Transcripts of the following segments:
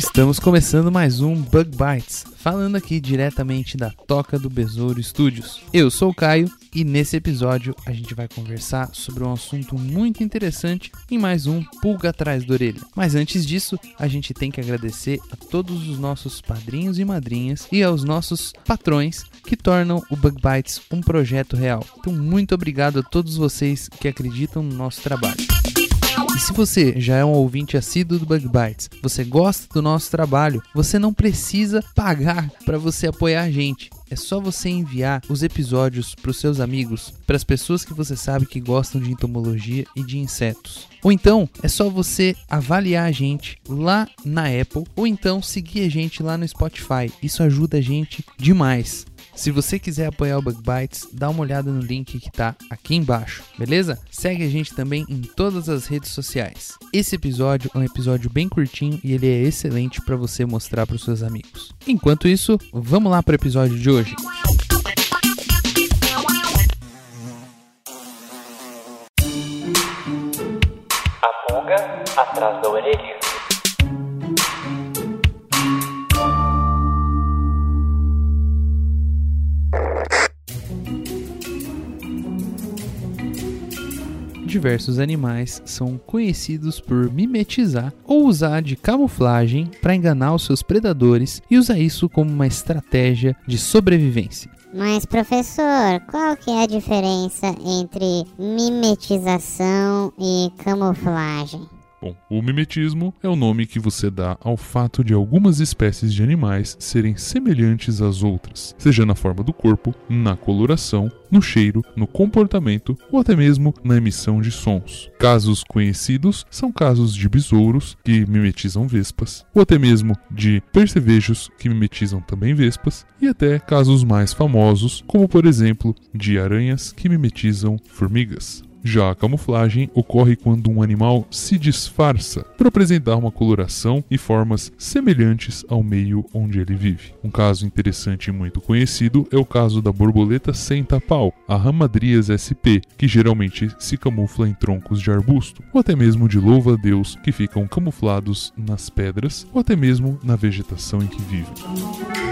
Estamos começando mais um Bug Bites, falando aqui diretamente da Toca do Besouro Studios. Eu sou o Caio e nesse episódio a gente vai conversar sobre um assunto muito interessante em mais um Pulga Atrás da Orelha. Mas antes disso, a gente tem que agradecer a todos os nossos padrinhos e madrinhas e aos nossos patrões que tornam o Bug Bites um projeto real. Então, muito obrigado a todos vocês que acreditam no nosso trabalho. Se você já é um ouvinte assíduo do Bug Bites, você gosta do nosso trabalho, você não precisa pagar para você apoiar a gente. É só você enviar os episódios para os seus amigos, para as pessoas que você sabe que gostam de entomologia e de insetos. Ou então é só você avaliar a gente lá na Apple, ou então seguir a gente lá no Spotify. Isso ajuda a gente demais. Se você quiser apoiar o Bug Bites, dá uma olhada no link que tá aqui embaixo, beleza? Segue a gente também em todas as redes sociais. Esse episódio é um episódio bem curtinho e ele é excelente para você mostrar para os seus amigos. Enquanto isso, vamos lá para o episódio de hoje. A pulga atrás da orelha. Diversos animais são conhecidos por mimetizar ou usar de camuflagem para enganar os seus predadores e usar isso como uma estratégia de sobrevivência. Mas professor, qual que é a diferença entre mimetização e camuflagem? Bom, o mimetismo é o nome que você dá ao fato de algumas espécies de animais serem semelhantes às outras, seja na forma do corpo, na coloração, no cheiro, no comportamento ou até mesmo na emissão de sons. Casos conhecidos são casos de besouros que mimetizam vespas, ou até mesmo de percevejos que mimetizam também vespas, e até casos mais famosos, como por exemplo de aranhas que mimetizam formigas. Já a camuflagem ocorre quando um animal se disfarça para apresentar uma coloração e formas semelhantes ao meio onde ele vive. Um caso interessante e muito conhecido é o caso da borboleta senta-pau, a Ramadrias sp, que geralmente se camufla em troncos de arbusto, ou até mesmo de louva-a-Deus, que ficam camuflados nas pedras ou até mesmo na vegetação em que vivem.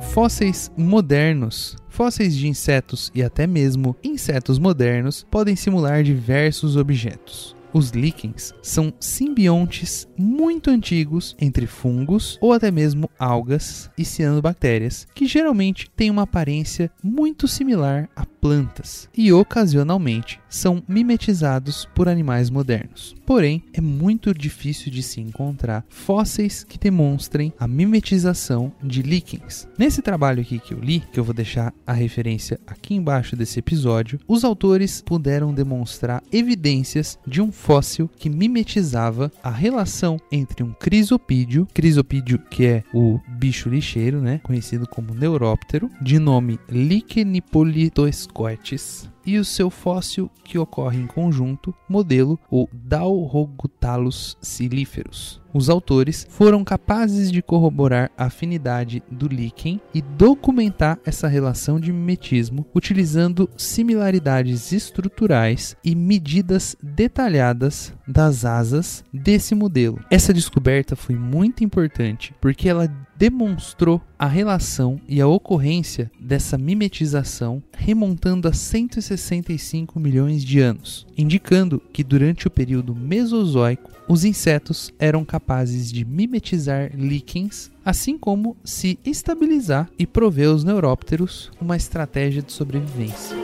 Fósseis modernos, fósseis de insetos e até mesmo insetos modernos podem simular diversos objetos. Os líquens são simbiontes muito antigos entre fungos ou até mesmo algas e cianobactérias, que geralmente têm uma aparência muito similar a plantas e ocasionalmente são mimetizados por animais modernos. Porém, é muito difícil de se encontrar fósseis que demonstrem a mimetização de líquens. Nesse trabalho aqui que eu li, que eu vou deixar a referência aqui embaixo desse episódio, os autores puderam demonstrar evidências de um fóssil que mimetizava a relação entre um crisopídeo, crisopídeo que é o bicho lixeiro, né, conhecido como neuróptero, de nome Lichenipolitoescotes, e o seu fóssil que ocorre em conjunto, modelo o Dalrogutalus silíferos. Os autores foram capazes de corroborar a afinidade do líquen e documentar essa relação de mimetismo utilizando similaridades estruturais e medidas detalhadas das asas desse modelo. Essa descoberta foi muito importante porque ela demonstrou a relação e a ocorrência dessa mimetização remontando a 165 milhões de anos, indicando que durante o período Mesozoico os insetos eram capazes de mimetizar líquens, assim como se estabilizar e prover aos neurópteros uma estratégia de sobrevivência.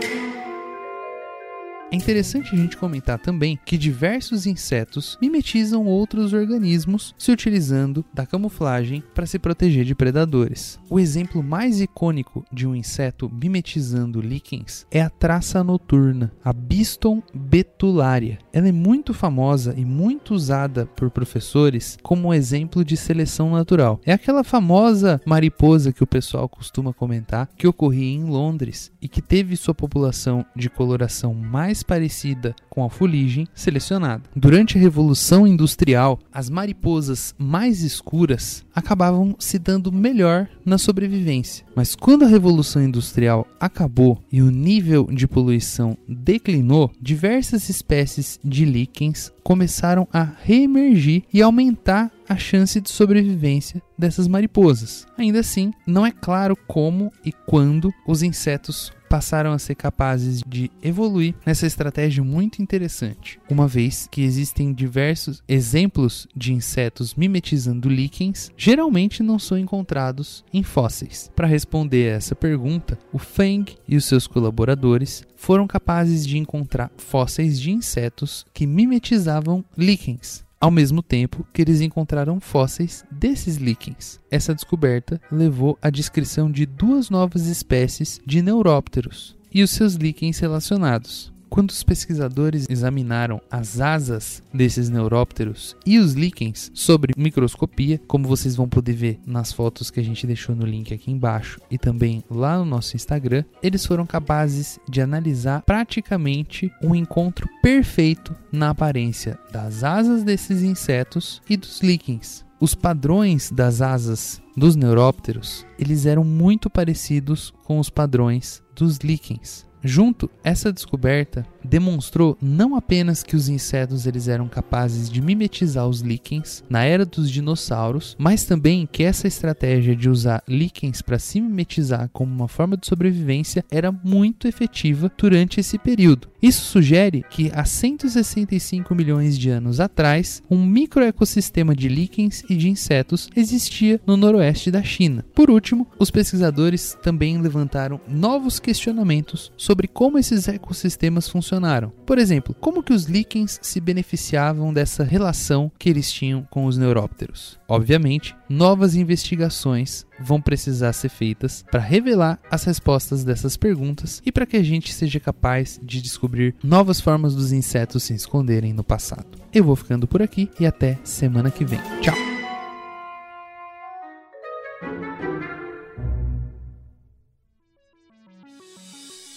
É interessante a gente comentar também que diversos insetos mimetizam outros organismos se utilizando da camuflagem para se proteger de predadores. O exemplo mais icônico de um inseto mimetizando líquens é a traça noturna, a Biston betularia. Ela é muito famosa e muito usada por professores como exemplo de seleção natural. É aquela famosa mariposa que o pessoal costuma comentar que ocorria em Londres e que teve sua população de coloração mais parecida com a fuligem selecionada. Durante a Revolução Industrial, as mariposas mais escuras acabavam se dando melhor na sobrevivência. Mas quando a Revolução Industrial acabou e o nível de poluição declinou, diversas espécies de líquens começaram a reemergir e aumentar a chance de sobrevivência dessas mariposas. Ainda assim, não é claro como e quando os insetos passaram a ser capazes de evoluir nessa estratégia muito interessante, uma vez que existem diversos exemplos de insetos mimetizando líquens, geralmente não são encontrados em fósseis. Para responder a essa pergunta, o Feng e os seus colaboradores foram capazes de encontrar fósseis de insetos que mimetizavam líquens ao mesmo tempo que eles encontraram fósseis desses líquens. Essa descoberta levou à descrição de duas novas espécies de neurópteros e os seus líquens relacionados. Quando os pesquisadores examinaram as asas desses neurópteros e os líquens sobre microscopia, como vocês vão poder ver nas fotos que a gente deixou no link aqui embaixo e também lá no nosso Instagram, eles foram capazes de analisar praticamente um encontro perfeito na aparência das asas desses insetos e dos líquens. Os padrões das asas dos neurópteros, eles eram muito parecidos com os padrões dos líquens. Junto, essa descoberta demonstrou não apenas que os insetos eles eram capazes de mimetizar os líquens na era dos dinossauros, mas também que essa estratégia de usar líquens para se mimetizar como uma forma de sobrevivência era muito efetiva durante esse período. Isso sugere que há 165 milhões de anos atrás, um microecossistema de líquens e de insetos existia no noroeste da China. Por último, os pesquisadores também levantaram novos questionamentos sobre como esses ecossistemas funcionaram. Por exemplo, como que os líquens se beneficiavam dessa relação que eles tinham com os neurópteros? Obviamente, novas investigações vão precisar ser feitas para revelar as respostas dessas perguntas e para que a gente seja capaz de descobrir novas formas dos insetos se esconderem no passado. Eu vou ficando por aqui e até semana que vem. Tchau!